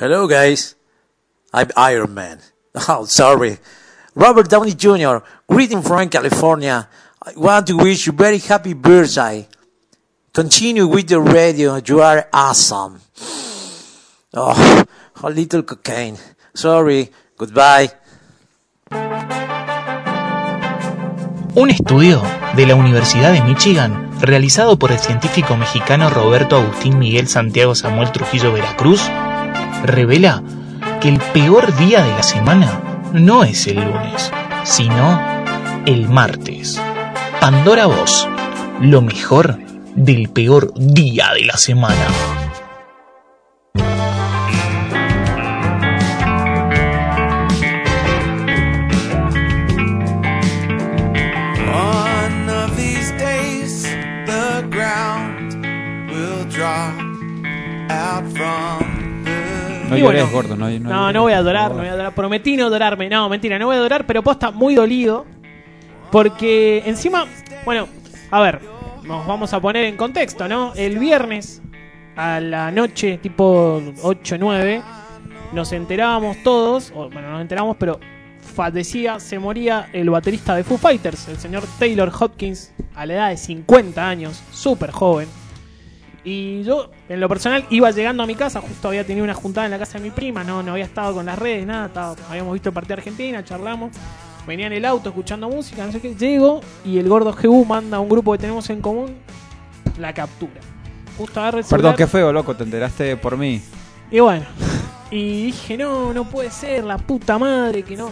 Hello, guys. I'm Iron Man. Oh, sorry. Robert Downey Jr., greeting from California. I want to wish you very happy birthday. Continue with the radio. You are awesome. Oh, a little cocaine. Sorry. Goodbye. Un estudio de la Universidad de Michigan, realizado por el científico mexicano Roberto Agustín Miguel Santiago Samuel Trujillo Veracruz, revela que el peor día de la semana no es el lunes, sino el martes. Pandora Voz, lo mejor del peor día de la semana. Y llores, bueno, gordo. No, no, No, llores, no voy a por adorar, no voy a adorar. Prometí no adorarme. No, mentira, no voy a adorar, pero posta muy dolido. Porque encima, bueno, a ver, nos vamos a poner en contexto, ¿no? El viernes a la noche, tipo 8, 9, nos enterábamos todos, o, bueno, nos enteramos, pero fallecía, se moría el baterista de Foo Fighters, el señor Taylor Hopkins, a la edad de 50 años, súper joven. Y yo, en lo personal, iba llegando a mi casa, justo había tenido una juntada en la casa de mi prima, no, no había estado con las redes, nada, estaba- habíamos visto el partido de Argentina, charlamos, venía en el auto escuchando música, no sé qué, llego y el gordo GU manda a un grupo que tenemos en común la captura. Justo agarra el Perdón, celular, qué feo, loco. Te enteraste por mí. y bueno, y dije, no, no puede ser, la puta madre, que no,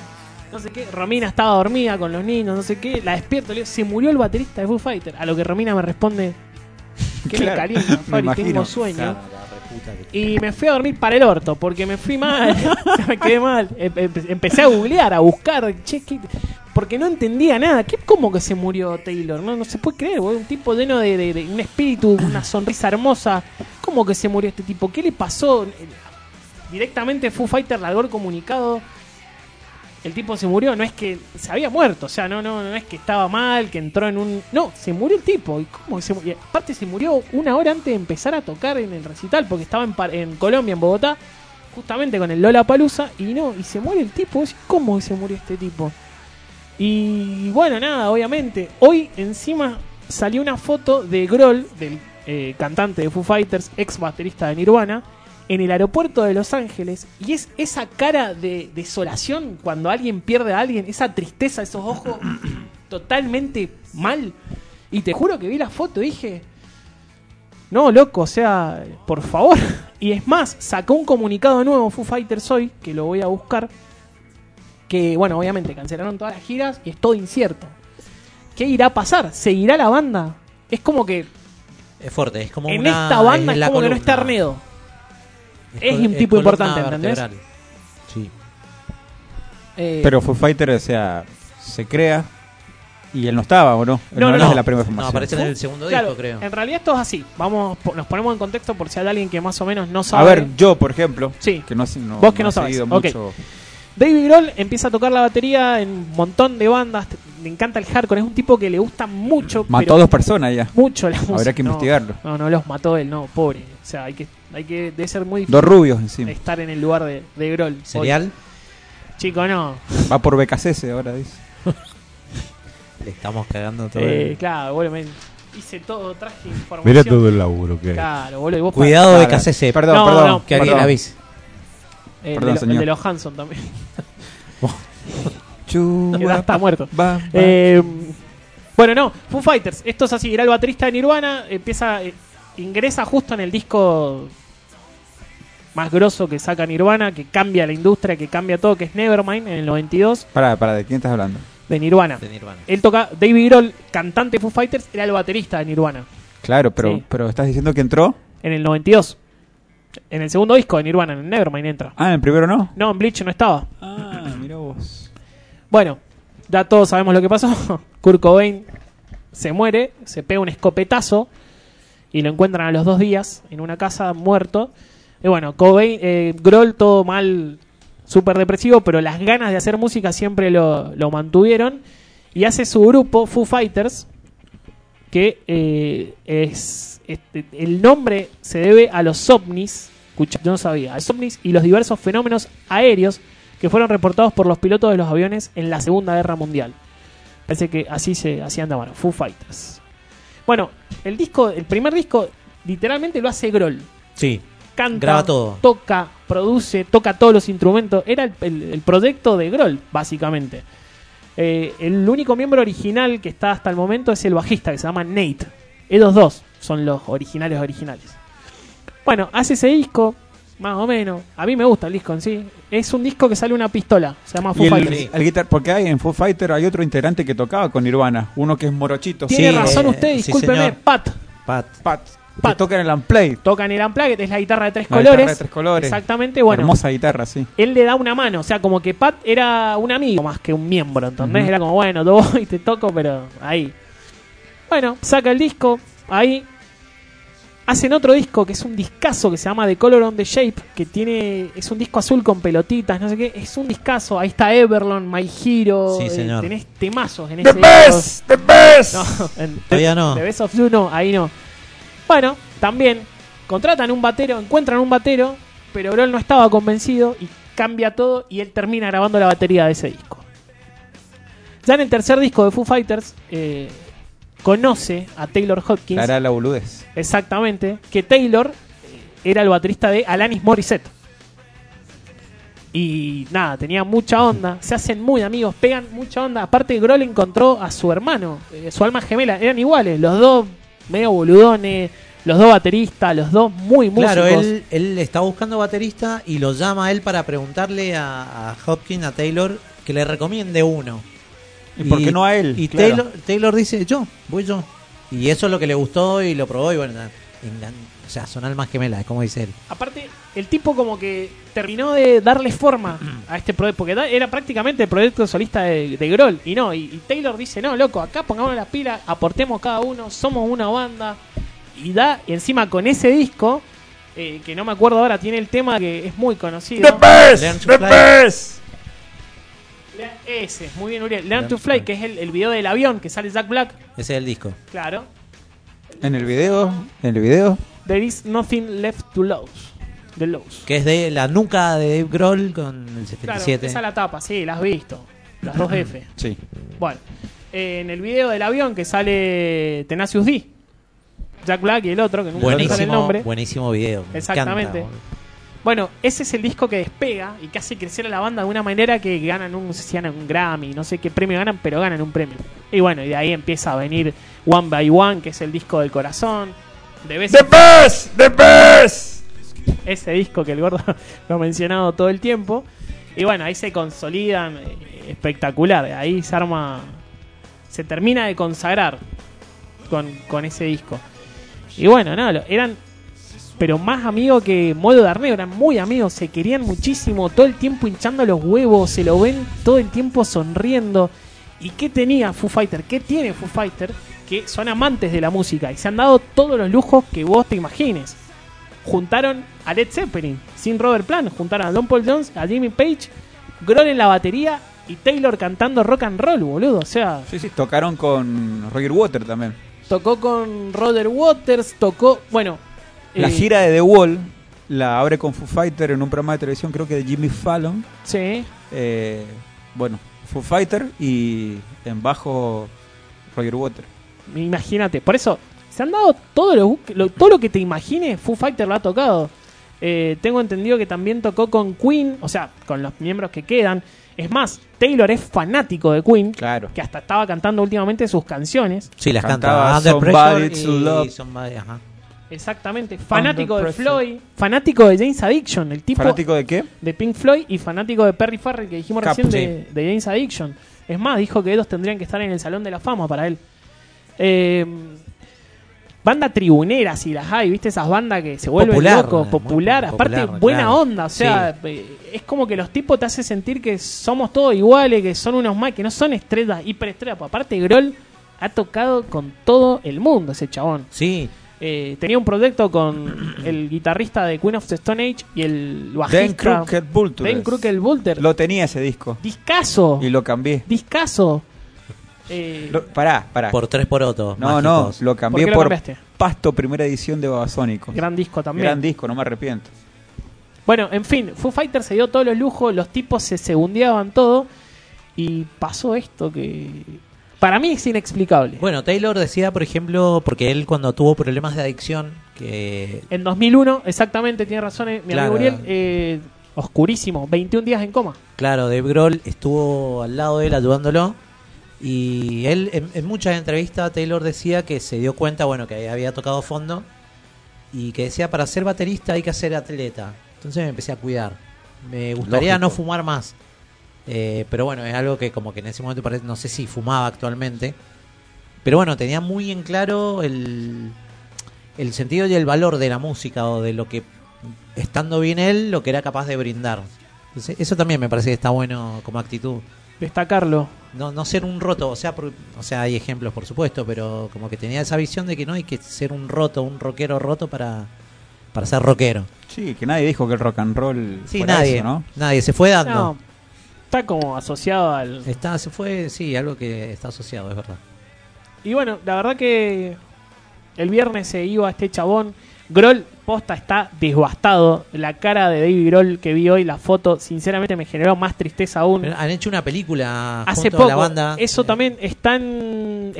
no sé qué. Romina estaba dormida con los niños, no sé qué. La despierto, le digo, se murió el baterista de Foo Fighter. A lo que Romina me responde, que me Claro, calienta, me Fabri, imagino. tengo sueño. Y me fui a dormir para el orto, porque me fui mal, me quedé mal. Em- em- Empecé a googlear, a buscar, che, ¿qué? porque no entendía nada. ¿Qué, ¿Cómo que se murió Taylor? No, no se puede creer, boludo. un tipo lleno de, de- de un espíritu, una sonrisa hermosa. ¿Cómo que se murió este tipo? ¿Qué le pasó? Directamente Foo Fighter largó el comunicado. El tipo se murió, no es que se había muerto, o sea, no, no, no es que estaba mal, que entró en un. No, se murió el tipo. ¿Y cómo se murió? Aparte, se murió una hora antes de empezar a tocar en el recital, porque estaba en, en Colombia, en Bogotá, justamente con el Lola Palusa, y no, y se muere el tipo. ¿Cómo se murió este tipo? Y bueno, nada, obviamente. Hoy encima salió una foto de Grohl, del eh, cantante de Foo Fighters, ex baterista de Nirvana, en el aeropuerto de Los Ángeles. Y es esa cara de desolación cuando alguien pierde a alguien, esa tristeza, esos ojos totalmente mal. Y te juro que vi la foto y dije, no, loco, o sea, por favor. Y es más, sacó un comunicado nuevo Foo Fighters hoy, que lo voy a buscar, que, bueno, obviamente cancelaron todas las giras y es todo incierto. ¿Qué irá a pasar? ¿Seguirá la banda? Es como que Es fuerte, es como en una- esta banda es, como que no está. Arnedo. Es un tipo importante, ¿entendés? vertebral. Sí. Eh, Pero Foo Fighter, o sea, se crea y él no estaba, ¿o no? No, no, es no. de la primera No, formación. aparece en el segundo claro, disco, creo. En realidad esto es así. Vamos, nos ponemos en contexto por si hay alguien que más o menos no A sabe. ver, yo, por ejemplo, Sí. que no, no, Vos que no sabes. seguido Ok. mucho. David Grohl empieza a tocar la batería en un montón de bandas. Le encanta el hardcore. Es un tipo que le gusta mucho. Mató pero a dos personas ya. Mucho la música. Habrá que investigarlo. No, no, los mató él, no, pobre. O sea, hay que, hay que, debe ser muy Dos difícil rubios encima. estar en el lugar de, de pobre. ¿Serial? Chico, no. Va por BKCS ahora, dice. Le estamos cagando todo. Eh, el- claro, boludo, me hice todo, traje información. Mira todo el laburo que hay. Claro, boludo. y vos Cuidado de. KCC. Perdón, No, perdón. no, que alguien avise. El, Perdón, de, lo- el señor. de los Hanson también. Chu- Que ya está muerto. Va, va. Eh, bueno, no, Foo Fighters. Esto es así: era el baterista de Nirvana. Empieza, eh, ingresa justo en el disco más grosso que saca Nirvana, que cambia la industria, que cambia todo, que es Nevermind en el 92 Pará, pará, ¿de quién estás hablando? de Nirvana. De Nirvana. Él toca, David Grohl, cantante de Foo Fighters, era el baterista de Nirvana Claro, pero, Sí. pero estás diciendo que entró. en el 92. En el segundo disco de Nirvana, en Nevermind entra. Ah, en el primero no. No, en Bleach no estaba. Ah, mira vos. Bueno, ya todos sabemos lo que pasó. Kurt Cobain se muere, se pega un escopetazo y lo encuentran a los dos días en una casa muerto. Y bueno, Cobain, eh, todo mal, súper depresivo, pero las ganas de hacer música siempre lo, lo mantuvieron. Y hace su grupo, Foo Fighters, que eh, es... este, el nombre se debe a los ovnis yo no sabía. Es ovnis y los diversos fenómenos aéreos que fueron reportados por los pilotos de los aviones en la Segunda Guerra Mundial. Parece que así se hacían llamar, Foo Fighters. Bueno, el disco, el primer disco, literalmente lo hace Grohl. Sí. Canta, Graba todo. toca, produce, toca todos los instrumentos. Era el, el- el proyecto de Grohl, básicamente. Eh, el único miembro original que está hasta el momento es el bajista, que se llama Nate. Ellos dos son los originales originales. Bueno, hace ese disco, más o menos. A mí me gusta el disco en sí. Es un disco que sale una pistola, se llama Foo el, Fighters. el guitar- porque hay en Foo Fighter hay otro integrante que tocaba con Nirvana, uno que es morochito. Tiene Sí, razón eh, usted, sí, discúlpeme, señor. Pat. Pat. Pat, Pat. que toca en el Unplay. Toca en el Unplugged, es la guitarra de tres La colores. guitarra de tres colores. Exactamente, bueno. Hermosa guitarra, sí. él le da una mano, o sea, como que Pat era un amigo más que un miembro, ¿entendés? Ujú. Era como, bueno, yo voy y te toco, pero ahí. Bueno, saca el disco, ahí. Hacen otro disco que es un discazo que se llama The Color on the Shape, que tiene es un disco azul con pelotitas, no sé qué, es un discazo. Ahí está Everlong, My Hero, Sí, eh, señor. tenés temazos en ese disco. ¡The best! No, en Todavía no. The Best of You no, ahí no. Bueno, también contratan un batero, encuentran un batero, pero Grohl no estaba convencido y cambia todo y él termina grabando la batería de ese disco. Ya en el tercer disco de Foo Fighters, eh, conoce a Taylor Hopkins, Hará la boludez. exactamente, que Taylor era el baterista de Alanis Morissette. Y nada, tenía mucha onda, se hacen muy amigos, pegan mucha onda. Aparte, Grohl encontró a su hermano, eh, su alma gemela, eran iguales, los dos medio boludones, los dos bateristas, los dos muy músicos. Claro, él, él está buscando baterista y lo llama a él para preguntarle a, a Hopkins, a Taylor, que le recomiende uno. ¿Y por qué no a él? Y Claro. Taylor, Taylor dice, yo, voy yo. Y eso es lo que le gustó y lo probó y bueno, engan- o sea, son almas gemelas, como dice él. Aparte, el tipo como que terminó de darle forma a este proyecto, porque era prácticamente el proyecto solista de, de Grohl, y no, y, y Taylor dice, no, loco, acá pongamos las pilas, aportemos cada uno, somos una banda, y da, y encima con ese disco, eh, que no me acuerdo ahora, tiene el tema que es muy conocido. best! Learn to ¡The best! Ese, muy bien, Uriel. Learn to Fly, que es el, el video del avión que sale Jack Black, Ese es el disco. claro. En el video, en el video, There is nothing left to lose. The lose. Que es de la nuca de Dave Grohl con el Claro, 77. esa es la tapa, sí, la has visto. Las dos F. sí. Bueno, eh, en el video del avión que sale Tenacious D, Jack Black y el otro, que nunca sale el buenísimo, nombre. buenísimo video. me Exactamente. encanta. Bueno, ese es el disco que despega y que hace crecer a la banda de una manera que ganan un, no sé si ganan un Grammy, no sé qué premio ganan, pero ganan un premio. Y bueno, y de ahí empieza a venir One by One, que es el disco del corazón. De vez ¡The best! ¡The best! ese disco que el gordo lo ha mencionado todo el tiempo. Y bueno, ahí se consolidan eh, espectacular. Ahí se arma. Se termina de consagrar con, con ese disco. Y bueno, nada, lo- eran. Pero más amigos que Modo de Arneo, eran muy amigos, se querían muchísimo, todo el tiempo hinchando los huevos, se lo ven todo el tiempo sonriendo. ¿Y qué tenía Foo Fighter? ¿Qué tiene Foo Fighter? Que son amantes de la música y se han dado todos los lujos que vos te imagines juntaron a Led Zeppelin sin Robert Plant, juntaron a Don Paul Jones, a Jimmy Page, Grohl en la batería y Taylor cantando rock and roll, boludo. O sea, Sí, sí, tocaron con Roger Water también. tocó con Roger Waters, tocó, bueno, La eh, gira de The Wall la abre con Foo Fighter en un programa de televisión, creo que de Jimmy Fallon. Sí, Eh, bueno, Foo Fighter y en bajo Roger Water. imagínate. Por eso, se han dado todo lo, lo- todo lo que te imagines, Foo Fighter lo ha tocado. Eh, tengo entendido que también tocó con Queen, o sea, con los miembros que quedan. Es más, Taylor es fanático de Queen, Claro. que hasta estaba cantando últimamente sus canciones. Sí, las Cantaba cantaba Under Pressure to y. Somebody- ajá. Exactamente, fanático de Pressure. Floyd, fanático de James Addiction, el tipo ¿Fanático de qué? de Pink Floyd y fanático de Perry Farrell que dijimos Cap, recién de, de James Addiction. Es más, dijo que ellos tendrían que estar en el Salón de la Fama para él. Eh, banda tribunera, si las hay, ¿viste? Esas bandas que se vuelven Popular, locos, muy popular, aparte popular, buena claro. onda, o sea, eh, es como que los tipos te hacen sentir que somos todos iguales, que son unos más, que no son estrellas, hiperestrellas. Pues aparte, Grohl ha tocado con todo el mundo ese chabón. Sí, Eh, tenía un proyecto con el guitarrista de Queen of the Stone Age y el Dan bajista. Ben Crooked. Lo tenía ese disco Discaso. y lo cambié. Discaso. Eh, Lo- pará, pará. por tres porotos. no, no, mágicos. lo ¿Por cambié lo por? Pasto, primera edición de Babasónicos. gran disco también. Gran disco, no me arrepiento. Bueno, en fin, Foo Fighters se dio todos los lujos, los tipos se segundeaban todo y pasó esto que para mí es inexplicable. Bueno, Taylor decía, por ejemplo, porque él cuando tuvo problemas de adicción, que En 2001, exactamente, tiene razón eh, mi Claro. amigo Uriel, eh, oscurísimo, 21 días en coma. Claro, Dave Grohl estuvo al lado de él ayudándolo y él en, en muchas entrevistas Taylor decía que se dio cuenta, bueno, que había tocado fondo y que decía para ser baterista hay que ser atleta. Entonces me empecé a cuidar. Me gustaría Lógico. no fumar más. Eh, pero bueno, es algo que como que en ese momento parece, no sé si fumaba actualmente. Pero bueno, tenía muy en claro el, el sentido y el valor de la música o de lo que, estando bien él, lo que era capaz de brindar. Entonces, eso también me parece que está bueno como actitud. Destacarlo. No, no ser un roto, o sea, por- o sea, hay ejemplos por supuesto, pero como que tenía esa visión de que no hay que ser un roto, un rockero roto para, para ser rockero. Sí, que nadie dijo que el rock and roll Sí, fuera nadie, eso, ¿no? nadie, se fue dando. No, está como asociado al... Está, se fue, sí, algo que está asociado, es verdad. Y bueno, la verdad que el viernes se iba este chabón. Groll, posta, está devastado. La cara de David Groll que vi hoy, la foto, sinceramente me generó más tristeza aún. Han hecho una película Hace junto poco, a la banda. eso eh, también está en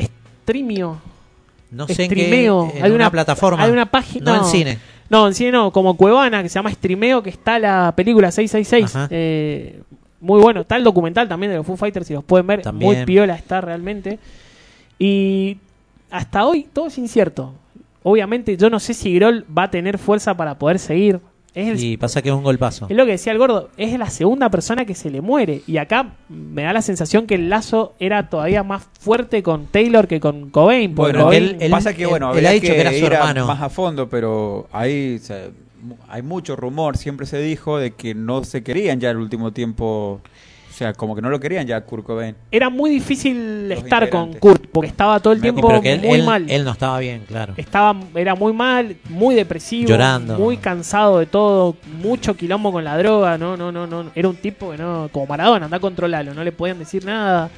streamio. No sé en qué, en hay una, una plataforma. Hay una página. No, en cine. No, en cine no, como Cuevana, que se llama Streameo, que está la película 666. Ajá. Eh, muy bueno. Está el documental también de los Foo Fighters, si los pueden ver. También. Muy piola está realmente. Y hasta hoy todo es incierto. Obviamente yo no sé si Groll va a tener fuerza para poder seguir. Es, el- Y pasa que es un golpazo. es lo que decía el gordo, es la segunda persona que se le muere. Y acá me da la sensación que el lazo era todavía más fuerte con Taylor que con Cobain. porque Bueno, Cobain- él- él- pasa que bueno, él ha dicho que era su hermano. más a fondo, pero ahí o sea, hay mucho rumor, siempre se dijo de que no se querían ya el último tiempo, o sea, como que no lo querían ya Kurt Cobain. era muy difícil Los estar con. Kurt porque estaba todo el tiempo él, muy él- mal. él no estaba bien, claro. Estaba, era muy mal, muy depresivo, Llorando. muy cansado de todo, mucho quilombo con la droga, no, no, no, no, era un tipo que no, como Maradona, anda a controlarlo, no le podían decir nada,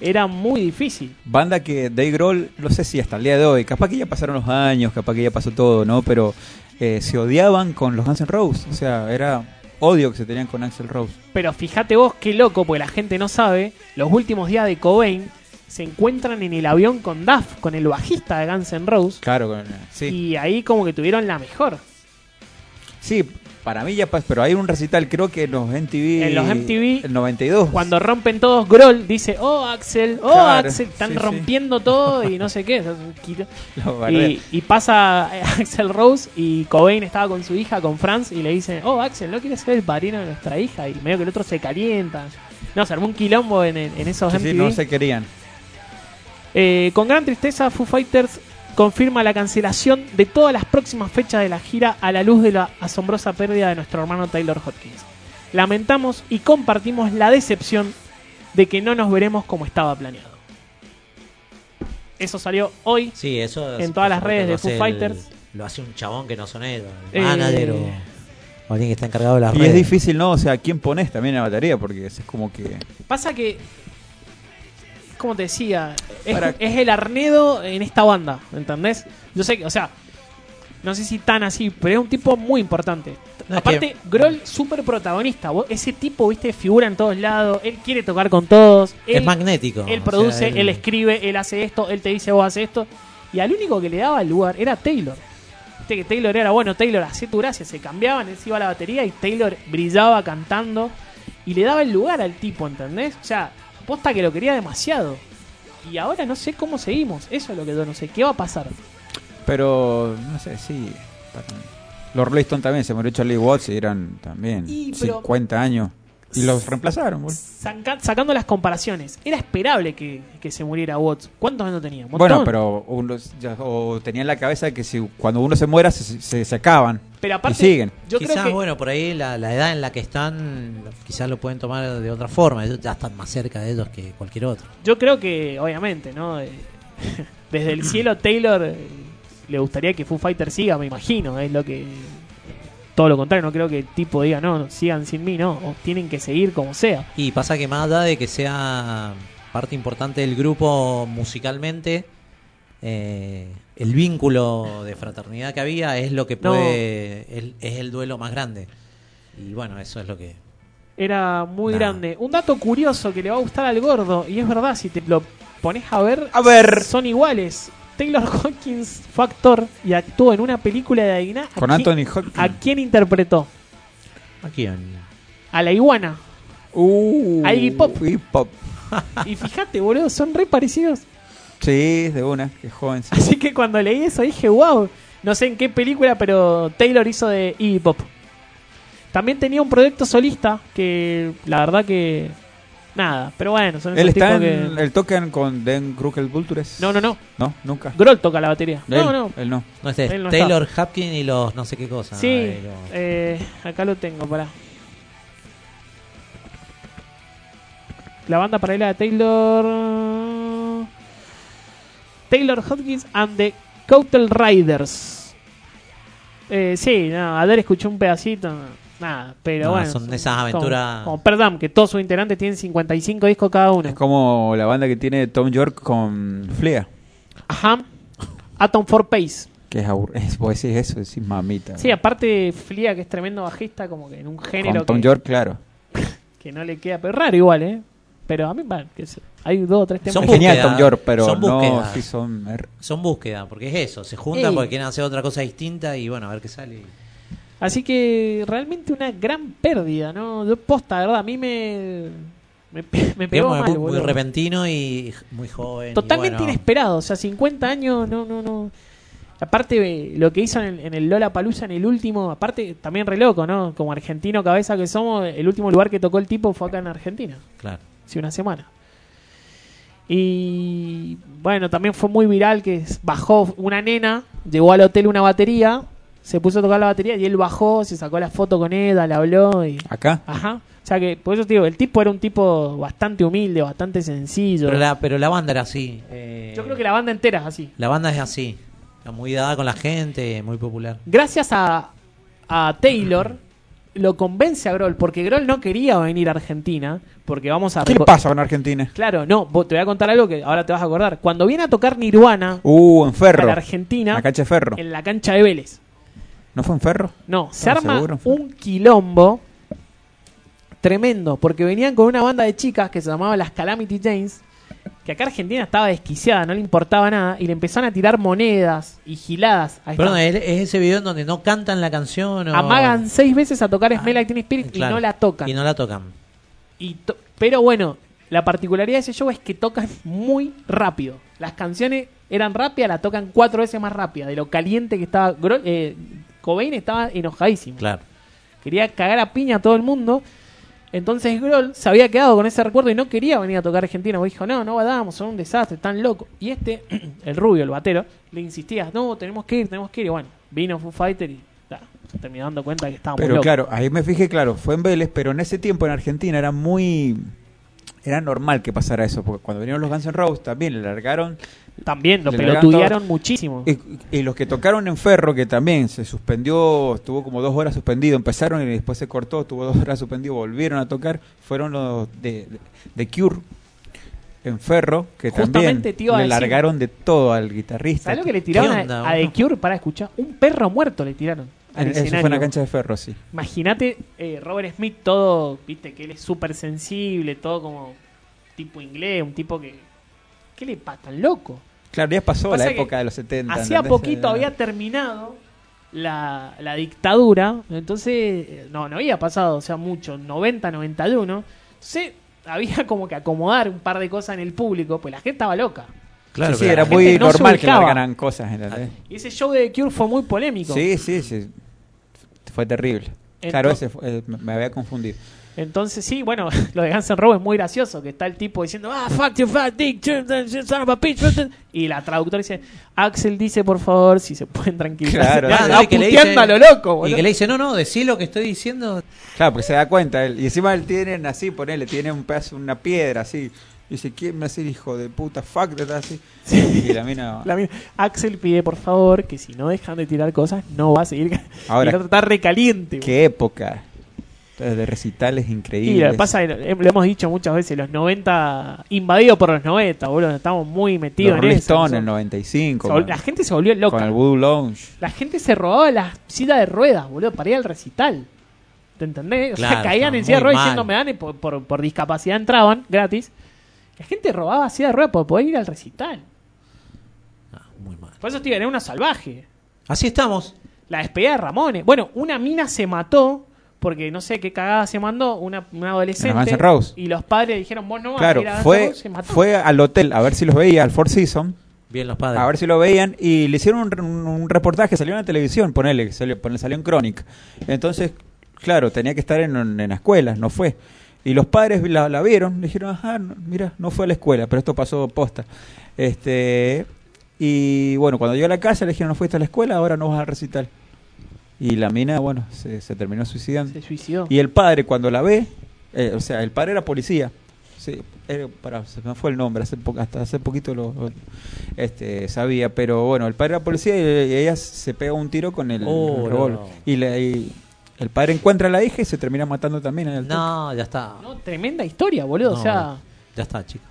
era muy difícil. Banda que Dave Grohl, no sé si hasta el día de hoy, capaz que ya pasaron los años, capaz que ya pasó todo, ¿no? Pero eh, se odiaban con los Guns N' Roses, o sea, era odio que se tenían con Axel Rose. Pero fíjate vos qué loco, porque la gente no sabe, los últimos días de Cobain se encuentran en el avión con Duff, con el bajista de Guns N' Roses, Claro, con- sí. y ahí como que tuvieron la mejor. Sí, para mí ya pasó, pero hay un recital, creo que en los MTV. En los MTV, El 92. Cuando rompen todos, Groll dice, oh Axel, oh Claro, Axel, están sí, sí. rompiendo todo y no sé qué. Y, y pasa eh, Axel Rose y Cobain estaba con su hija, con Franz, y le dice, oh Axel, ¿no quieres ser el padrino de nuestra hija? Y medio que el otro se calienta. No, se armó un quilombo en, en- esos Sí, sí, MTV. no se querían. Eh, con gran tristeza, Foo Fighters confirma la cancelación de todas las próximas fechas de la gira a la luz de la asombrosa pérdida de nuestro hermano Taylor Hopkins. Lamentamos y compartimos la decepción de que no nos veremos como estaba planeado. Eso salió hoy. Sí, eso En todas las redes de Foo el- Fighters. lo hace un chabón que no son ellos, Eh, el manager o, o alguien que está encargado de las Y redes. es difícil, ¿no? O sea, ¿quién pones también en la batería? Porque es como que. Pasa que, como te decía, es, Para- es el arnedo en esta banda, ¿entendés? Yo sé que, o sea, no sé si tan así, pero es un tipo muy importante. No, Aparte, que- Groll, súper protagonista. Ese tipo, viste, figura en todos lados. Él quiere tocar con todos. es magnético. él o produce, sea, él... escribe, él hace esto, él te dice vos haces esto. Y al único que le daba el lugar era Taylor. Viste que Taylor era, bueno, Taylor, hacé tu gracia. Se cambiaban, él se iba a la batería y Taylor brillaba cantando. Y le daba el lugar al tipo, ¿entendés? O sea, posta que lo quería demasiado. Y ahora no sé cómo seguimos. Eso es lo que yo no sé. ¿Qué va a pasar? Pero, no sé, sí. Los Rolling Stones también se murió Charlie Watts y eran también Y, pero- 50 años. Y los reemplazaron, boludo. Saca- sacando las comparaciones, era esperable que, que se muriera Watts. ¿Cuántos años tenía? ¿Un Bueno, montón? pero unos ya, o tenían la cabeza que si cuando uno se muera se, se, se acaban. Pero aparte, y siguen. Yo quizás, creo que bueno, por ahí la, la edad en la que están, quizás lo pueden tomar de otra forma. Ellos ya están más cerca de ellos que cualquier otro. Yo creo que, obviamente, ¿no? Eh, Desde el cielo, Taylor eh, le gustaría que Foo Fighter siga, me imagino. Es lo que. Todo lo contrario, no creo que el tipo diga, no, sigan sin mí, no. O tienen que seguir como sea. Y pasa que más allá de que sea parte importante del grupo musicalmente, eh, el vínculo de fraternidad que había es lo que puede, es el duelo más grande. Y bueno, eso es lo que. Era muy grande. Un dato curioso que le va a gustar al gordo, y es verdad, si te lo pones a ver, A ver. son iguales. Taylor Hawkins fue actor y actuó en una película de Adivina. ¿a Con quién- Anthony Hopkins. ¿A quién interpretó? Aquí en- A la iguana. Uh, A Iggy Pop. Iggy Pop. Y fíjate, boludo, son re parecidos. Sí, de una, que joven. sí. Así que cuando leí eso dije, wow, no sé en qué película, pero Taylor hizo de Iggy Pop. También tenía un proyecto solista que la verdad que nada, pero bueno, son Él esos está tipos en que el token con Den Vultures. No, no, no. No, nunca. Grohl toca la batería. Él, No, no. Él no. No, es Él no Taylor Hopkins y los no sé qué cosa. Sí, eh, los- eh, acá lo tengo, pará. La banda paralela de Taylor. Taylor Hopkins and the Cocktail Riders. Eh, sí, no, ayer escuché un pedacito. Nada, pero No, bueno. son esas aventuras- Como, Jam, que todos sus integrantes tienen 55 discos cada uno. Es como la banda que tiene Tom York con Flea. Ajá. Atom for Pace. Que es aburrido. Vos decís eso, decís mamita. Sí, aparte Flia, que es tremendo bajista, como que en un género Con Tom que, York, claro. que no le queda, pero raro igual, ¿eh? Pero a mí, bueno, que sé, hay dos o tres temas. Son es genial Tom York, pero son no, búsquedas. sí son... er- Son búsqueda, porque es eso. Se juntan Ey. porque quieren hacer otra cosa distinta y bueno, a ver qué sale. Así que realmente una gran pérdida, ¿no? Yo posta, de verdad, a mí me, me, pe- me pegó mal, muy, repentino y muy joven. Totalmente bueno, inesperado, o sea, 50 años, no, no, no. Aparte, lo que hizo en el, en el Lola Palusa en el último, aparte, también re loco, ¿no? Como argentino cabeza que somos, el último lugar que tocó el tipo fue acá en Argentina. Claro. hace una semana. Y bueno, también fue muy viral que bajó una nena, llegó al hotel una batería, se puso a tocar la batería y él bajó, se sacó la foto con Eda, le habló y... Acá. Ajá. O sea que, por eso te digo, el tipo era un tipo bastante humilde, bastante sencillo. Pero la, pero la banda era así. eh, Yo creo que la banda entera es así. La banda es así. Está muy dada con la gente, muy popular. Gracias a, a Taylor, lo convence a Grohl, porque Grohl no quería venir a Argentina, porque vamos a... ¿Qué le pasa con Argentina? Claro, no, te voy a contar algo que ahora te vas a acordar. Cuando viene a tocar Nirvana Uh, en a Ferro. la Argentina, La cancha de Ferro. en la cancha de Vélez. ¿No fue en Ferro? No, se Ah, arma seguro. un quilombo tremendo, porque venían con una banda de chicas que se llamaba las Calamity Janes, que acá Argentina estaba desquiciada, no le importaba nada, y le empezaron a tirar monedas y giladas. Ahí. Perdón, es, es ese video en donde no cantan la canción. O... Amagan seis veces a tocar Ah, Smell Like Teen Spirit claro. y no la tocan. Y no la tocan. Y to- pero bueno, la particularidad de ese show es que tocan muy rápido. Las canciones eran rápidas, la tocan cuatro veces más rápida. De lo caliente que estaba. Eh, Cobain estaba enojadísimo. Claro. Quería cagar a piña a todo el mundo. Entonces Grohl se había quedado con ese recuerdo y no quería venir a tocar Argentina. porque Dijo, no, no vamos, son un desastre, están locos. Y este, el rubio, el batero, le insistía, no, tenemos que ir, tenemos que ir. Y bueno, vino Foo Fighter y ta, se terminó dando cuenta que estábamos Pero locos. claro, ahí me fijé, claro, fue en Vélez, pero en ese tiempo en Argentina era muy... Era normal que pasara eso, porque cuando vinieron los Guns N' Roses también le largaron... También lo pelotudearon muchísimo. Y, y los que tocaron en Ferro, que también se suspendió, estuvo como dos horas suspendido, empezaron y después se cortó, estuvo dos horas suspendido, volvieron a tocar, fueron los de, de, de Cure en Ferro, que Justamente también a le decir. largaron de todo al guitarrista. ¿Sabes lo que le tiraron ¿Qué a- a, The? Cure para escuchar? Un perro muerto le tiraron. En- Eso escenario. fue en la cancha de Ferro, sí. Imagínate eh, Robert Smith todo, viste, que él es súper sensible, todo como tipo inglés, un tipo que... ¿Qué le pasa? Tan loco. Claro, ya pasó la época de los 70. Hacía ¿entendés? poquito había terminado la, la dictadura, entonces eh, no, no había pasado, o sea, mucho, 90, 91. Entonces había como que acomodar un par de cosas en el público, pues la gente estaba loca. Claro, sí, era muy no normal que largaran cosas. Y ese show de The Cure fue muy polémico. Sí, sí, sí. Fue terrible. Entonces- claro, ese fue- eh, me había confundido. Entonces, sí, bueno, lo de Guns N' Roses es muy gracioso, que está el tipo diciendo, ah, fuck you, fat dick, son of a bitch. Y la traductora dice, Axel dice, por favor, si se pueden tranquilizar. Claro, andaba y que le dice- a lo loco, Y que le dice, no, no, decí lo que estoy diciendo. Claro, porque se da cuenta él. Y encima él tienen así, ponele, tiene un pedazo, una piedra así. Y dice, ¿quién me hace el hijo de puta? Fuck, te así. Y la mina. La mi- Axel pide, por favor, que si no dejan de tirar cosas, no va a seguir. Ahora, y está recaliente. qué época. Entonces, de recitales Y increíbles. lo que pasa, es que lo hemos dicho muchas veces, los 90, invadidos por los 90, boludo, estamos muy metidos Los en Rolling eso. Stone en el 95. Se vol- con, La gente se volvió loca. con el Voodoo Lounge. La gente se robaba las sillas de ruedas, boludo, para ir al recital. ¿te entendés? O sea, caían en silla de ruedas diciendo me dan y por, por, por discapacidad entraban gratis. La gente robaba silla de ruedas para poder ir al recital. Ah, muy mal. Por eso, tío, era una salvaje. Así estamos. La despedida de Ramones. Bueno, una mina se mató porque no sé qué cagada se mandó, una, una adolescente. Roses. Y los padres dijeron, vos no vas Claro, a ir a fue, Roses", se mató. fue al hotel a ver si los veía, al Four Seasons, Bien los padres. a ver si lo veían y le hicieron un, un- un reportaje, salió en la televisión, ponele, salió, ponele, salió en Chronic. Entonces, claro, tenía que estar en, en la escuela, no fue. Y los padres la, la vieron, le dijeron, ajá, no, mira, no fue a la escuela, pero esto pasó posta. Este, y bueno, cuando llegó a la casa le dijeron, no fuiste a la escuela, ahora no vas a recitar. Y la mina, bueno, se, se terminó suicidando. Se suicidó. Y el padre cuando la ve, eh, o sea, el padre era policía. Sí, era- pará, se me fue el nombre, hace po- hasta hace poquito lo, lo- este, sabía, pero bueno, el padre era policía y, y ella se pega un tiro con el, Oh, el revólver. no. Y, le- y el padre encuentra a la hija y se termina matando también en el toque. No, ya está. No, tremenda historia, boludo. No, o sea, Ya está, chicos.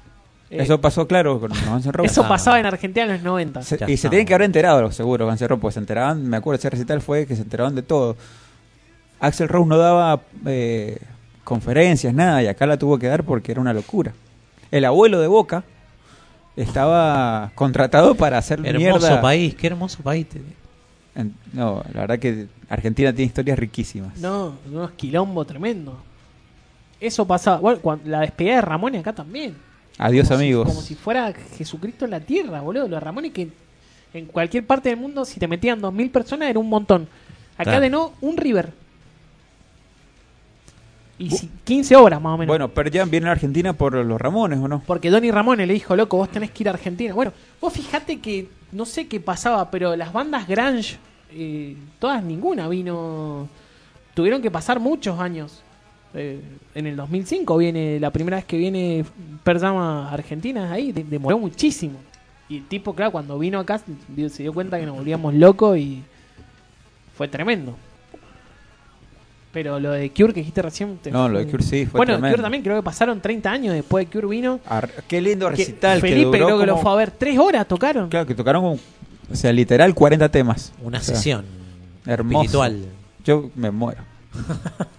Eh, Eso pasó, claro, con Guns N' Roses. eso Ah. pasaba en Argentina en los 90. Se- Ya y se tienen que haber enterado, seguro, Guns N' Roses, se enteraban, me acuerdo, ese recital fue que se enteraban de todo. Axel Rose no daba eh, conferencias, nada, y acá la tuvo que dar porque era una locura. El abuelo de Boca estaba contratado para hacer Hermoso mierda. país, qué hermoso país. te- En- no, la verdad que Argentina tiene historias riquísimas. No, unos quilombo tremendo. Eso pasaba. Bueno, la despedida de Ramones acá también. Adiós Como si- amigos. como si fuera Jesucristo en la tierra, boludo. Los Ramones que en cualquier parte del mundo, si te metían 2.000 personas, era un montón. Acá Claro. de no, un River. Y si- 15 horas más o menos. Bueno, pero ya viene a Argentina por los Ramones, ¿o no? Porque Donny Ramones le dijo, loco, vos tenés que ir a Argentina. Bueno, vos fijate que no sé qué pasaba, pero las bandas grunge, eh, todas ninguna vino. Tuvieron que pasar muchos años. Eh, en el 2005 viene, la primera vez que viene Pearl Jam a Argentina, ahí de- demoró muchísimo. Y el tipo, claro, cuando vino acá se dio cuenta que nos volvíamos locos y fue tremendo. Pero lo de Cure que dijiste recién... te- No, lo de Cure sí, fue Bueno, tremendo. Cure también creo que pasaron 30 años después de Cure vino. Ar- qué lindo recital. que Felipe duró creo que lo fue a ver. Tres horas tocaron. Claro, que tocaron como, o sea, literal 40 temas. Una O sea, sesión hermoso. espiritual. Yo me muero.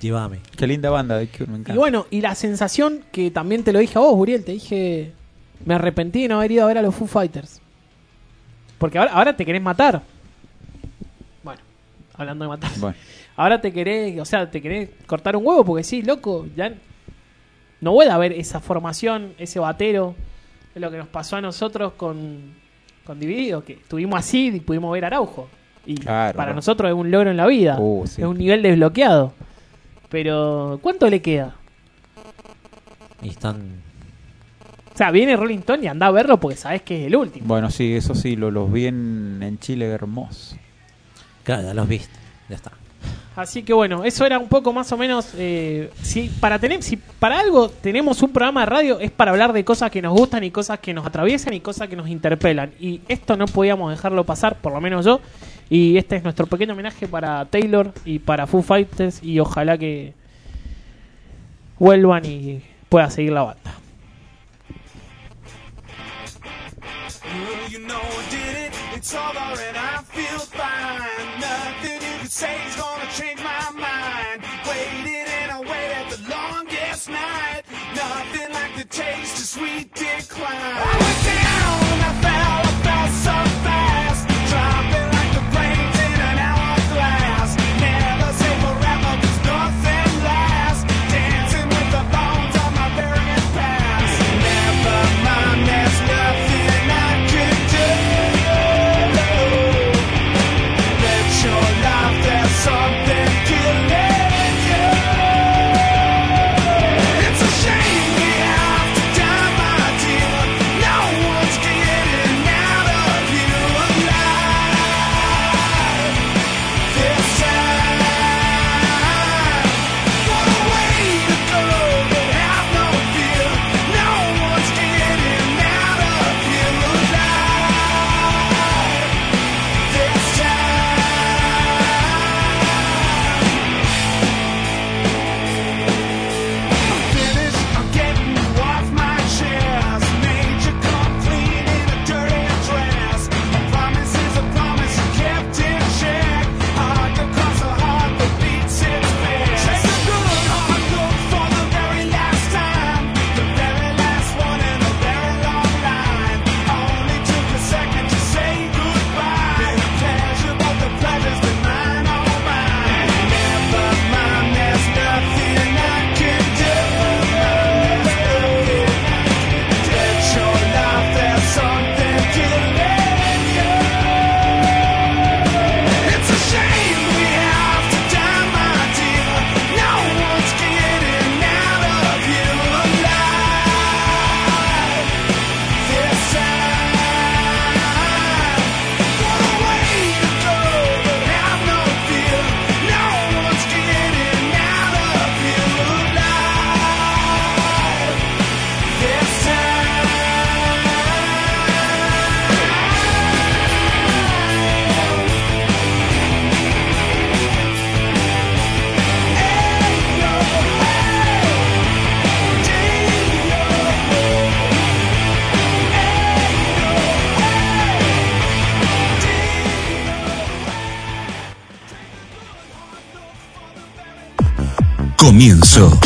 Llévame. Qué linda banda de Cure, me encanta. Y bueno, y la sensación que también te lo dije a vos, Uriel, te dije, me arrepentí de no haber ido a ver a los Foo Fighters. Porque ahora, ahora te querés matar. Bueno, hablando de matar. Bueno, Ahora te querés, o sea, te querés cortar un huevo porque sí, loco, ya no puede haber esa formación, ese batero. Es lo que nos pasó a nosotros con, con Dividido, que estuvimos así y pudimos ver a Araujo. Y Claro, para bueno. nosotros es un logro en la vida. Uh, sí. Es un nivel desbloqueado. Pero, ¿cuánto le queda? Y están. O sea, viene Rolling Stone y anda a verlo porque sabes que es el último. bueno, sí, eso sí, lo, los vi en, en Chile, hermoso. Claro, ya los viste. Ya está. Así que bueno, eso era un poco más o menos. eh, si para tener, si para algo tenemos un programa de radio es para hablar de cosas que nos gustan y cosas que nos atraviesan y cosas que nos interpelan. Y esto no podíamos dejarlo pasar, por lo menos yo. Y este es nuestro pequeño homenaje para Taylor y para Foo Fighters y ojalá que vuelvan y pueda seguir la banda.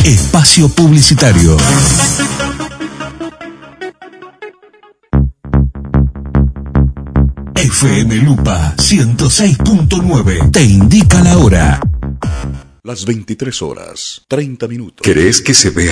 Espacio Publicitario. FM Lupa 106.9 te indica la hora. Las 23 horas, 30 minutos. ¿Querés que se vea